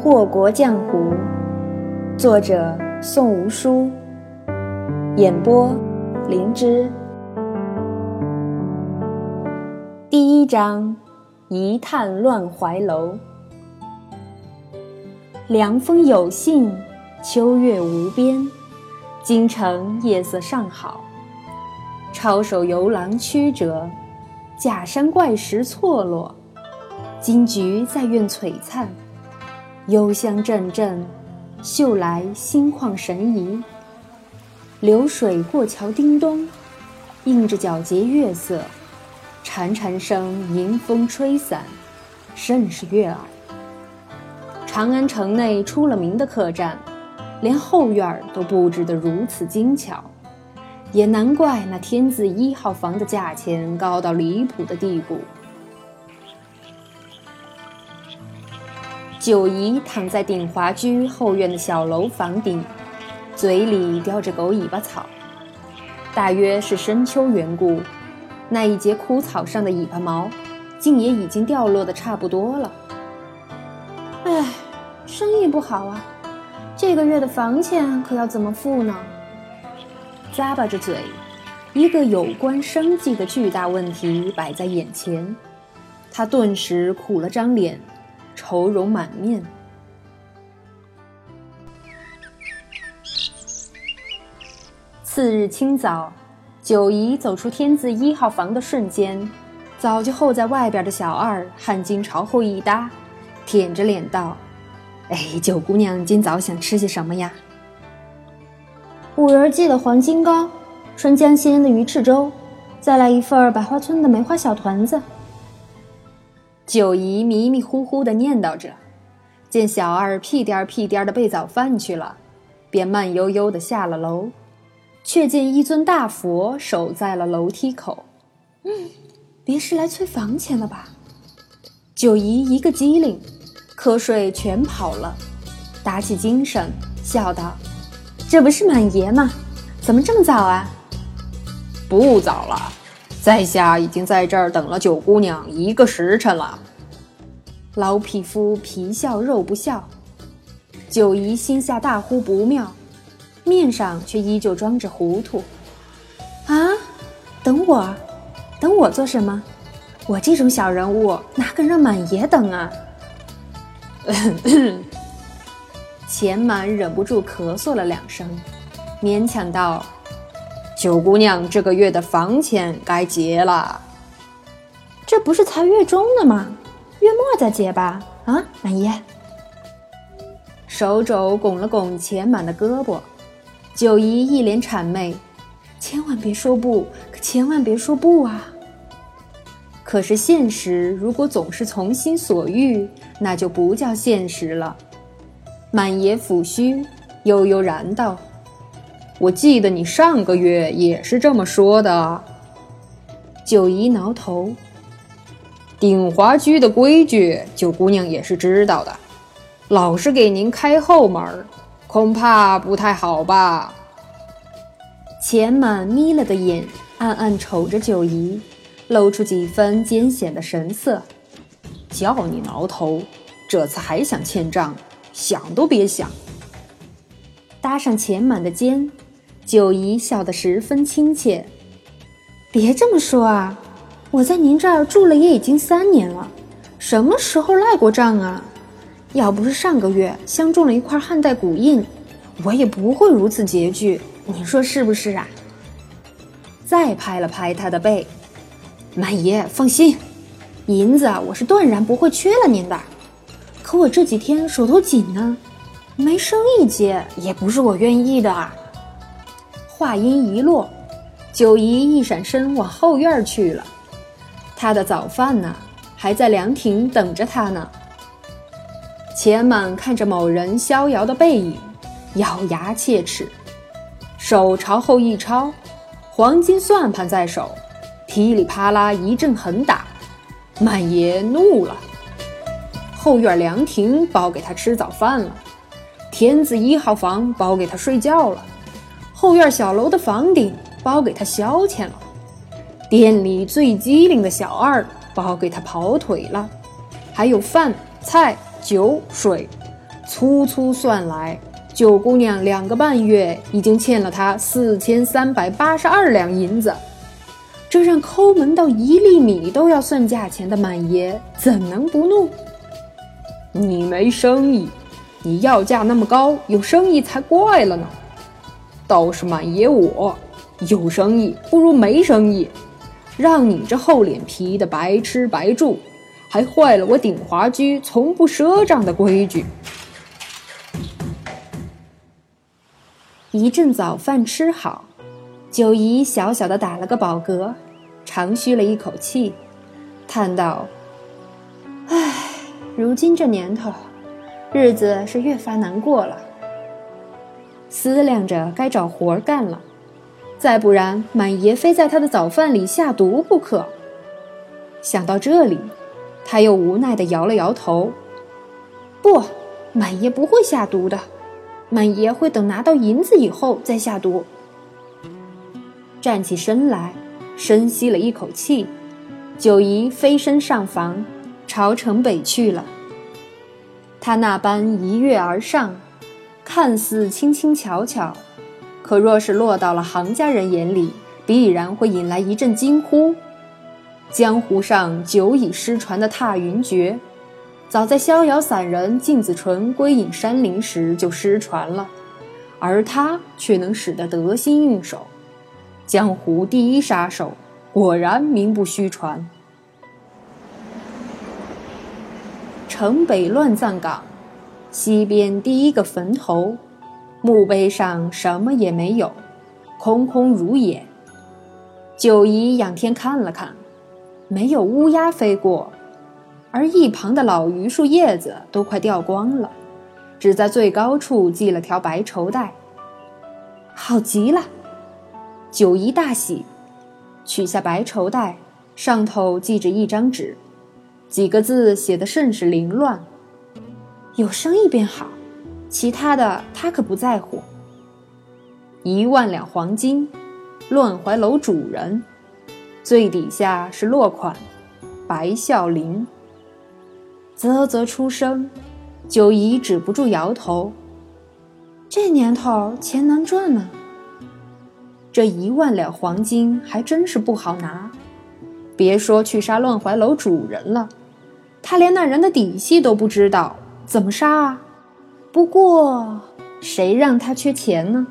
祸国江湖，作者宋无书，演播灵芝。第一章：一探乱怀楼。凉风有信，秋月无边，京城夜色尚好。抄手游廊曲折，假山怪石错落。金菊在院璀璨，幽香阵阵，嗅来心旷神怡。流水过桥叮咚，映着皎洁月色，潺潺声迎风吹散，甚是悦耳。长安城内出了名的客栈，连后院都布置得如此精巧，也难怪那天字一号房的价钱高到离谱的地步。九姨躺在鼎华居后院的小楼房顶，嘴里叼着狗尾巴草。大约是深秋缘故，那一截枯草上的尾巴毛，竟也已经掉落的差不多了。唉，生意不好啊，这个月的房钱可要怎么付呢？咂巴着嘴，一个有关生计的巨大问题摆在眼前，他顿时苦了张脸。愁容满面。次日清早，九姨走出天字一号房的瞬间，早就候在外边的小二汗巾朝后一搭，舔着脸道：“哎，九姑娘今早想吃些什么呀？”五仁记的黄金糕，春江鲜的鱼翅粥，再来一份百花村的梅花小团子。九姨迷迷糊糊地念叨着，见小二屁颠儿屁颠儿地备早饭去了，便慢悠悠地下了楼，却见一尊大佛守在了楼梯口。嗯，别是来催房钱了吧？九姨一个机灵，瞌睡全跑了，打起精神，笑道：“这不是满爷吗？怎么这么早啊？”不早了。在下已经在这儿等了九姑娘一个时辰了。老匹夫皮笑肉不笑，九姨心下大呼不妙，面上却依旧装着糊涂。啊，等我？等我做什么？我这种小人物哪敢让满爷等啊？钱满忍不住咳嗽了两声，勉强道。九姑娘这个月的房钱该结了，这不是才月中呢吗？月末再结吧。啊，满爷。手肘拱了拱钱满的胳膊，九姨一脸谄媚：“千万别说不，可千万别说不啊！”可是现实如果总是从心所欲，那就不叫现实了。满爷抚须，悠悠然道。我记得你上个月也是这么说的。九姨挠头，鼎华居的规矩，九姑娘也是知道的。老是给您开后门，恐怕不太好吧？钱满眯了的眼，暗暗瞅着九姨，露出几分艰险的神色。叫你挠头，这次还想欠账，想都别想。搭上钱满的肩。九姨笑得十分亲切，别这么说啊！我在您这儿住了也已经三年了，什么时候赖过账啊？要不是上个月相中了一块汉代古印，我也不会如此拮据。你说是不是啊？再拍了拍他的背，满爷放心，银子我是断然不会缺了您的。可我这几天手头紧呢，没生意接，也不是我愿意的啊。话音一落，九姨一闪身往后院去了。她的早饭呢，还在凉亭等着她呢。钱满看着某人逍遥的背影，咬牙切齿，手朝后一抄，黄金算盘在手，噼里啪啦一阵狠打。满爷怒了，后院凉亭包给他吃早饭了，天子一号房包给他睡觉了。后院小楼的房顶包给他消遣了，店里最机灵的小二包给他跑腿了，还有饭菜酒水，粗粗算来，九姑娘两个半月已经欠了他四千三百八十二两银子，这让抠门到一粒米都要算价钱的满爷怎能不怒？你没生意，你要价那么高，有生意才怪了呢。倒是满爷我有生意不如没生意，让你这厚脸皮的白吃白住，还坏了我鼎华居从不赊账的规矩。一阵早饭吃好，九姨小小的打了个饱嗝，长吁了一口气，叹道：“唉，如今这年头，日子是越发难过了。”思量着该找活干了，再不然满爷非在他的早饭里下毒不可。想到这里，他又无奈地摇了摇头：“不，满爷不会下毒的。”满爷会等拿到银子以后再下毒。站起身来，深吸了一口气，九姨飞身上房，朝城北去了。他那般一跃而上，看似轻轻巧巧，可若是落到了行家人眼里，必然会引来一阵惊呼。江湖上久已失传的踏云诀。早在逍遥散人靳子纯归隐山林时就失传了，而他却能使得得心应手，江湖第一杀手，果然名不虚传。城北乱葬岗，西边第一个坟头，墓碑上什么也没有，空空如也。九姨仰天看了看，没有乌鸦飞过。而一旁的老榆树叶子都快掉光了，只在最高处系了条白绸带。好极了，九姨大喜，取下白绸带，上头系着一张纸，几个字写得甚是凌乱。有生意便好，其他的他可不在乎。一万两黄金，乱怀楼主人。最底下是落款：白孝林。啧啧出声，九姨止不住摇头。这年头钱难赚呢。这一万两黄金还真是不好拿，别说去杀乱怀楼主人了，他连那人的底细都不知道，怎么杀啊？不过谁让他缺钱呢？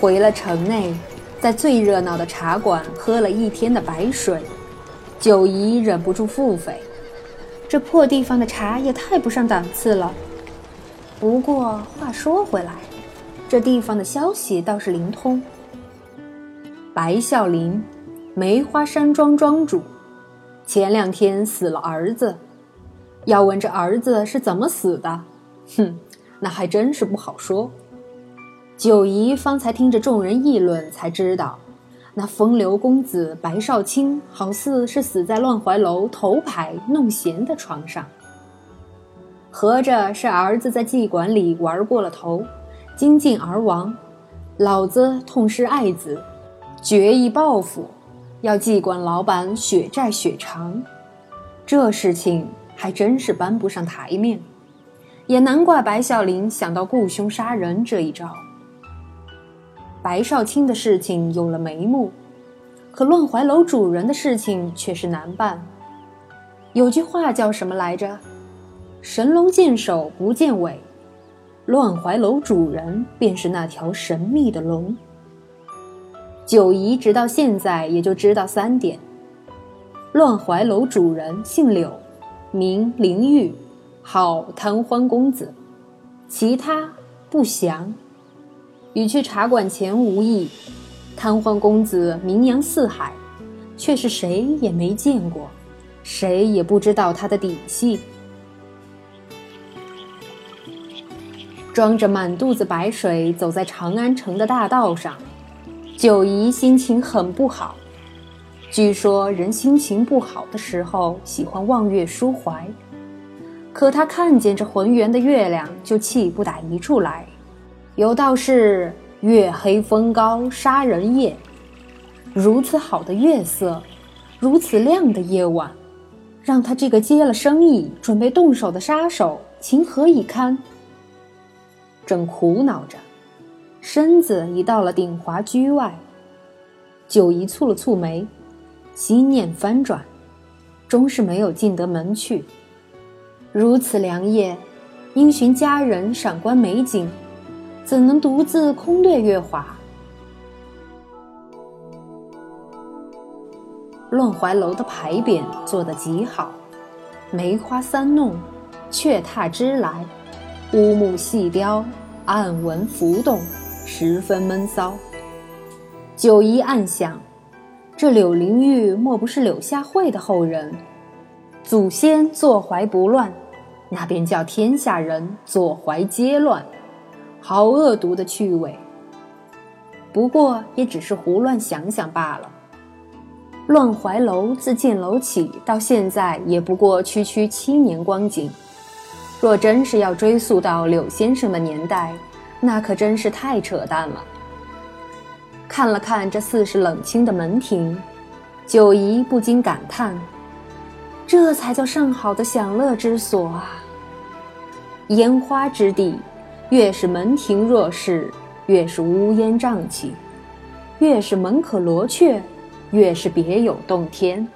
回了城内。在最热闹的茶馆喝了一天的白水，九姨忍不住腹诽：这破地方的茶也太不上档次了。不过话说回来，这地方的消息倒是灵通。白孝林，梅花山庄庄主，前两天死了儿子。要问这儿子是怎么死的，哼，那还真是不好说。九姨方才听着众人议论，才知道，那风流公子白少卿好似是死在乱怀楼头牌弄闲的床上。合着是儿子在妓馆里玩过了头，精尽而亡，老子痛失爱子，决意报复，要记管老板血债血偿。这事情还真是搬不上台面，也难怪白孝林想到雇凶杀人这一招。白少卿的事情有了眉目，可乱怀楼主人的事情却是难办。有句话叫什么来着？“神龙见首不见尾”，乱怀楼主人便是那条神秘的龙。九姨直到现在也就知道三点：乱怀楼主人姓柳，名灵玉，号贪欢公子，其他不详。与去茶馆前无异，贪欢公子名扬四海，却是谁也没见过，谁也不知道他的底细。装着满肚子白水走在长安城的大道上，九姨心情很不好。据说人心情不好的时候喜欢望月抒怀，可他看见这浑圆的月亮就气不打一处来。有道是月黑风高杀人夜，如此好的月色，如此亮的夜晚，让他这个接了生意准备动手的杀手情何以堪？正苦恼着，身子已到了鼎华居外。九姨蹙了蹙眉，心念翻转，终是没有进得门去。如此良夜，应寻佳人赏观美景，怎能独自空对月华？乱怀楼的牌匾做得极好，梅花三弄，雀踏枝来，乌木细雕，暗纹浮动，十分闷骚。九姨暗想：这柳灵玉莫不是柳下惠的后人？祖先坐怀不乱，那便叫天下人坐怀皆乱，好恶毒的趣味。不过也只是胡乱想想罢了。乱怀楼自建楼起到现在，也不过区区七年光景。若真是要追溯到柳先生的年代，那可真是太扯淡了。看了看这似是冷清的门庭，九姨不禁感叹：这才叫上好的享乐之所啊！烟花之地，越是门庭若市，越是乌烟瘴气；越是门可罗雀。越是别有洞天。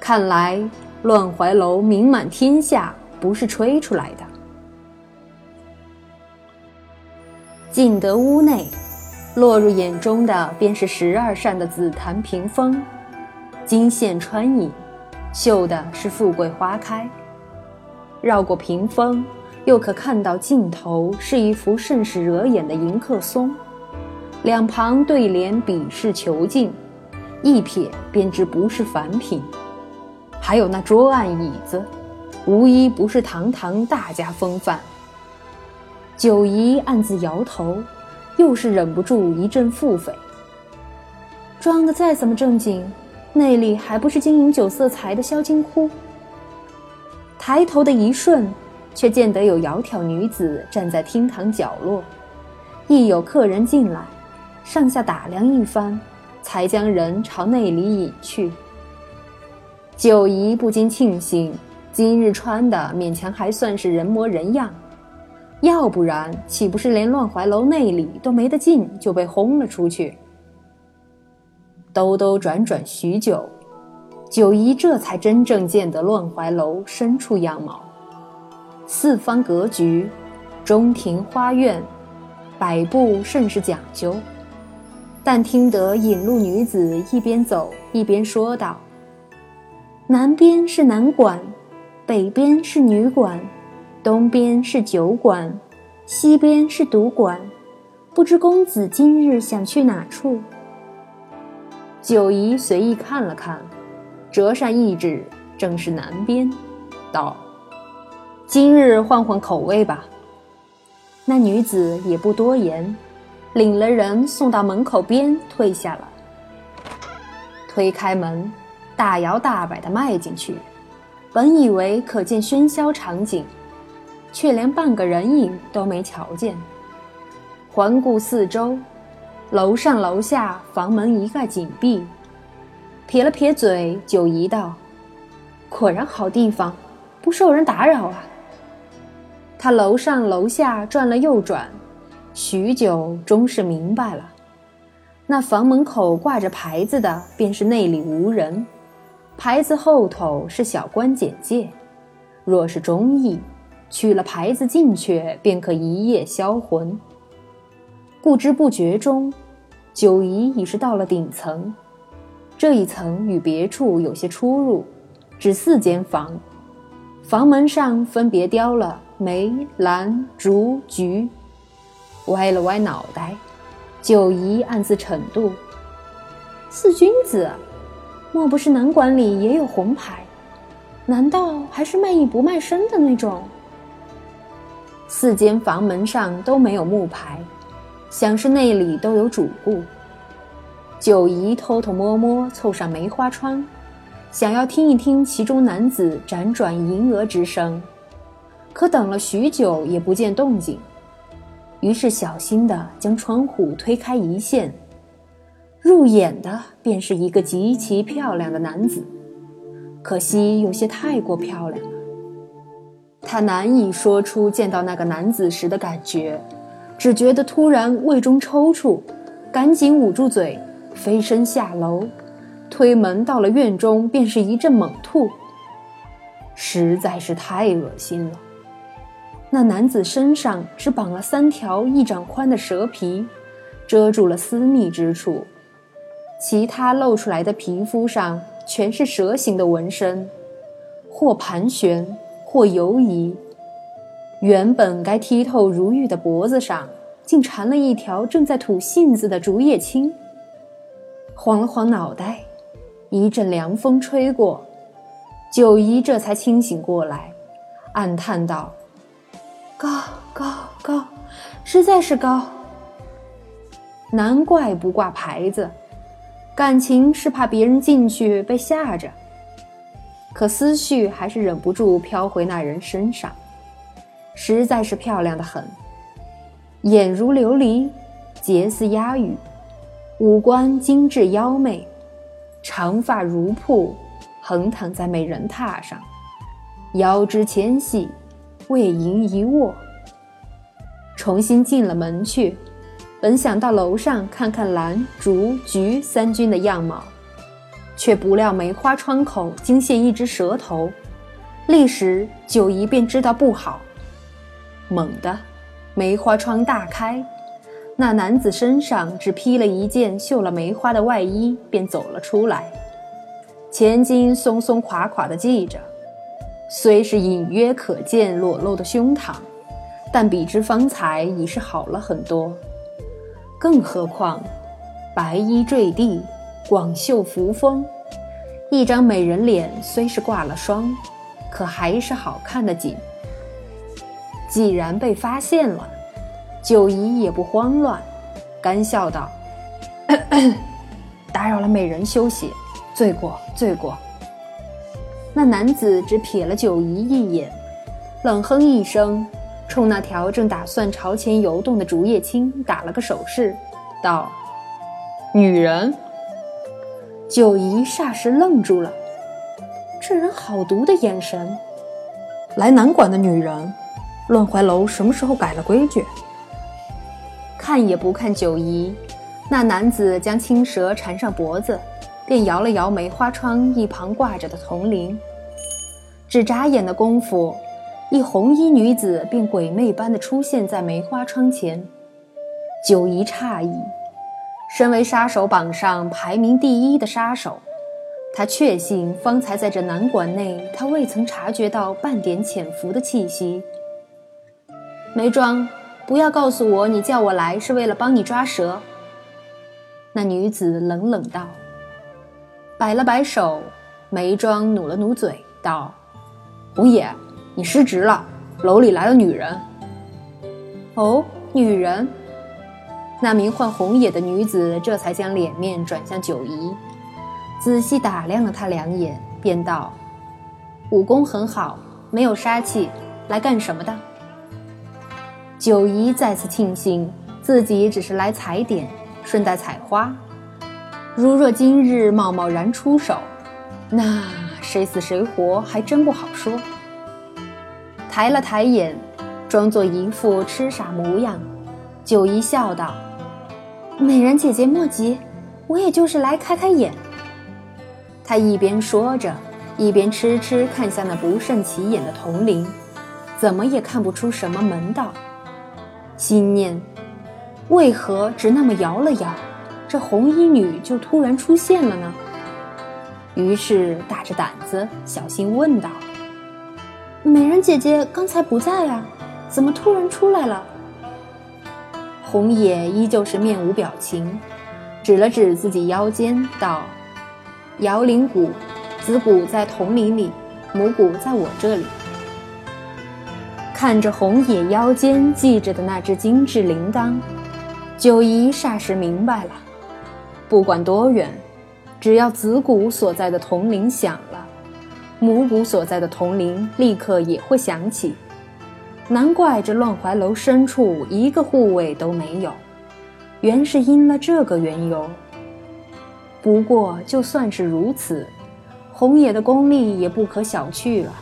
看来乱怀楼名满天下，不是吹出来的。进得屋内，落入眼中的便是十二扇的紫檀屏风，金线穿影，绣的是富贵花开。绕过屏风，又可看到尽头是一幅甚是惹眼的迎客松，两旁对联笔势遒劲。一瞥便知不是凡品，还有那桌案椅子，无一不是堂堂大家风范。九姨暗自摇头，又是忍不住一阵腹诽。装的再怎么正经，内里还不是经营酒色财的萧金窟？抬头的一瞬，却见得有窈窕女子站在厅堂角落，一有客人进来，上下打量一番。才将人朝内里引去。九姨不禁庆幸，今日穿的勉强还算是人模人样，要不然岂不是连乱怀楼内里都没得进，就被轰了出去？兜兜转转许久，九姨这才真正见得乱怀楼深处样貌。四方格局，中庭花苑，摆布甚是讲究。但听得引路女子一边走一边说道：“南边是男馆，北边是女馆，东边是酒馆，西边是赌馆。不知公子今日想去哪处？”九姨随意看了看，折扇一指，正是南边，道：“今日换换口味吧。”那女子也不多言。领了人送到门口边，退下了。推开门，大摇大摆地迈进去。本以为可见喧嚣场景，却连半个人影都没瞧见。环顾四周，楼上楼下房门一概紧闭。撇了撇嘴，九姨道：“果然好地方，不受人打扰啊。”他楼上楼下转了又转。许久，终是明白了，那房门口挂着牌子的，便是内里无人。牌子后头是小官简介，若是中意，取了牌子进去，便可一夜销魂。不知不觉中，九姨已是到了顶层。这一层与别处有些出入，只四间房，房门上分别雕了梅、兰、竹、菊。歪了歪脑袋，九姨暗自嗔妒：“四君子，莫不是南馆里也有红牌？难道还是卖艺不卖身的那种？”四间房门上都没有木牌，想是内里都有主顾。九姨偷偷摸摸凑上梅花窗，想要听一听其中男子辗转吟额之声，可等了许久也不见动静。于是小心地将窗户推开一线，入眼的便是一个极其漂亮的男子，可惜有些太过漂亮了。他难以说出见到那个男子时的感觉，只觉得突然胃中抽搐，赶紧捂住嘴，飞身下楼，推门到了院中，便是一阵猛吐，实在是太恶心了。那男子身上只绑了三条一掌宽的蛇皮，遮住了私密之处，其他露出来的皮肤上全是蛇形的纹身，或盘旋，或犹疑。原本该剔透如玉的脖子上，竟缠了一条正在吐信子的竹叶青。晃了晃脑袋，一阵凉风吹过，九姨这才清醒过来，暗叹道。高高高，实在是高。难怪不挂牌子，感情是怕别人进去被吓着。可思绪还是忍不住飘回那人身上，实在是漂亮的很，眼如琉璃，睫似鸦羽，五官精致妖媚，长发如瀑，横躺在美人榻上，腰肢纤细。为营一卧，重新进了门去，本想到楼上看看兰、竹、菊三军的样貌，却不料梅花窗口惊现一只蛇头，立时九姨便知道不好。猛地，梅花窗大开，那男子身上只披了一件绣了梅花的外衣，便走了出来，前襟松松垮垮的系着。虽是隐约可见裸露的胸膛，但比之方才已是好了很多。更何况，白衣坠地，广袖扶风，一张美人脸虽是挂了霜，可还是好看的紧。既然被发现了，九姨也不慌乱，干笑道：“ 打扰了美人休息，罪过，罪过。”那男子只瞥了九姨一眼，冷哼一声，冲那条正打算朝前游动的竹叶青打了个手势，道：“女人。”九姨霎时愣住了，这人好毒的眼神。来南馆的女人，乱怀楼什么时候改了规矩？看也不看九姨，那男子将青蛇缠上脖子，便摇了摇梅花窗一旁挂着的铜铃。只眨眼的功夫，一红衣女子便鬼魅般的出现在梅花窗前。九姨诧异，身为杀手榜上排名第一的杀手，他确信方才在这南馆内，他未曾察觉到半点潜伏的气息。梅庄，不要告诉我你叫我来是为了帮你抓蛇。那女子冷冷道，摆了摆手，梅庄努了努嘴道。红野，你失职了。楼里来了女人。哦，女人。那名唤红野的女子这才将脸面转向九姨，仔细打量了她两眼，便道：“武功很好，没有杀气，来干什么的？”九姨再次庆幸自己只是来踩点，顺带采花。如若今日贸贸然出手，那……谁死谁活还真不好说。抬了抬眼，装作一副痴傻模样，九姨笑道：“美人姐姐莫急，我也就是来开开眼。”她一边说着，一边痴痴看向那不甚起眼的铜铃，怎么也看不出什么门道。心念：为何只那么摇了摇，这红衣女就突然出现了呢？于是大着胆子小心问道：“美人姐姐刚才不在啊，怎么突然出来了？”红野依旧是面无表情，指了指自己腰间道：“摇铃鼓，子鼓在铜铃里，母鼓在我这里。”看着红野腰间系着的那只精致铃铛，九姨霎时明白了，不管多远。只要子鼓所在的铜铃响了，母鼓所在的铜铃立刻也会响起。难怪这乱怀楼深处一个护卫都没有，原是因了这个缘由。不过就算是如此，红野的功力也不可小觑了。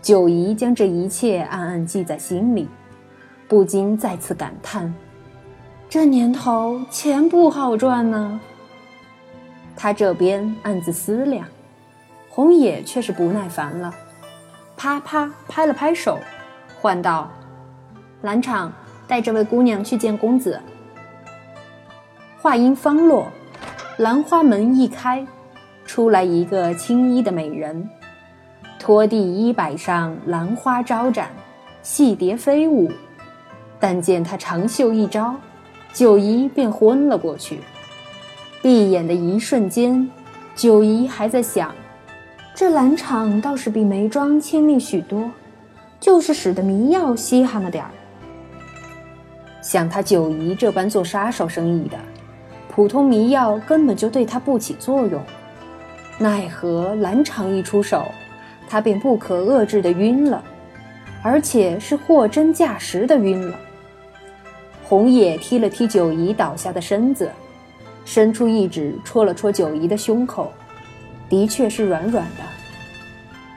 九姨将这一切暗暗记在心里，不禁再次感叹：这年头钱不好赚呢。他这边暗自思量，红野却是不耐烦了，啪啪拍了拍手，唤道：“兰场，带这位姑娘去见公子。”话音方落，兰花门一开，出来一个青衣的美人，拖地衣摆上兰花招展，细蝶飞舞。但见她长袖一招，九姨便昏了过去。闭眼的一瞬间，九姨还在想：这兰场倒是比梅庄亲密许多，就是使得迷药稀罕了点儿。像他九姨这般做杀手生意的。普通迷药根本就对他不起作用，奈何兰场一出手，他便不可遏制的晕了，而且是货真价实的晕了。红野踢了踢九姨倒下的身子，伸出一指戳了戳九姨的胸口，的确是软软的。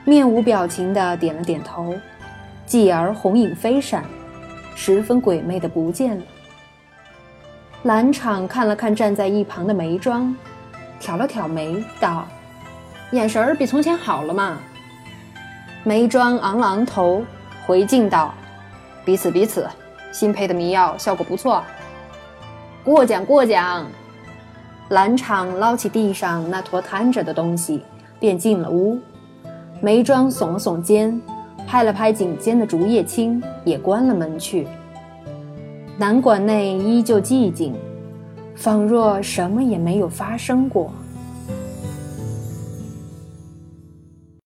面无表情的点了点头，继而红影飞闪，十分鬼魅的不见了。兰场看了看站在一旁的梅庄，挑了挑眉，道：“眼神儿比从前好了嘛。”梅庄昂了昂头，回敬道：“彼此彼此，新配的迷药效果不错。”过奖过奖。兰场捞起地上那坨摊着的东西，便进了屋。梅庄耸了耸肩，拍了拍颈间的竹叶青，也关了门去。南馆内依旧寂静，仿若什么也没有发生过。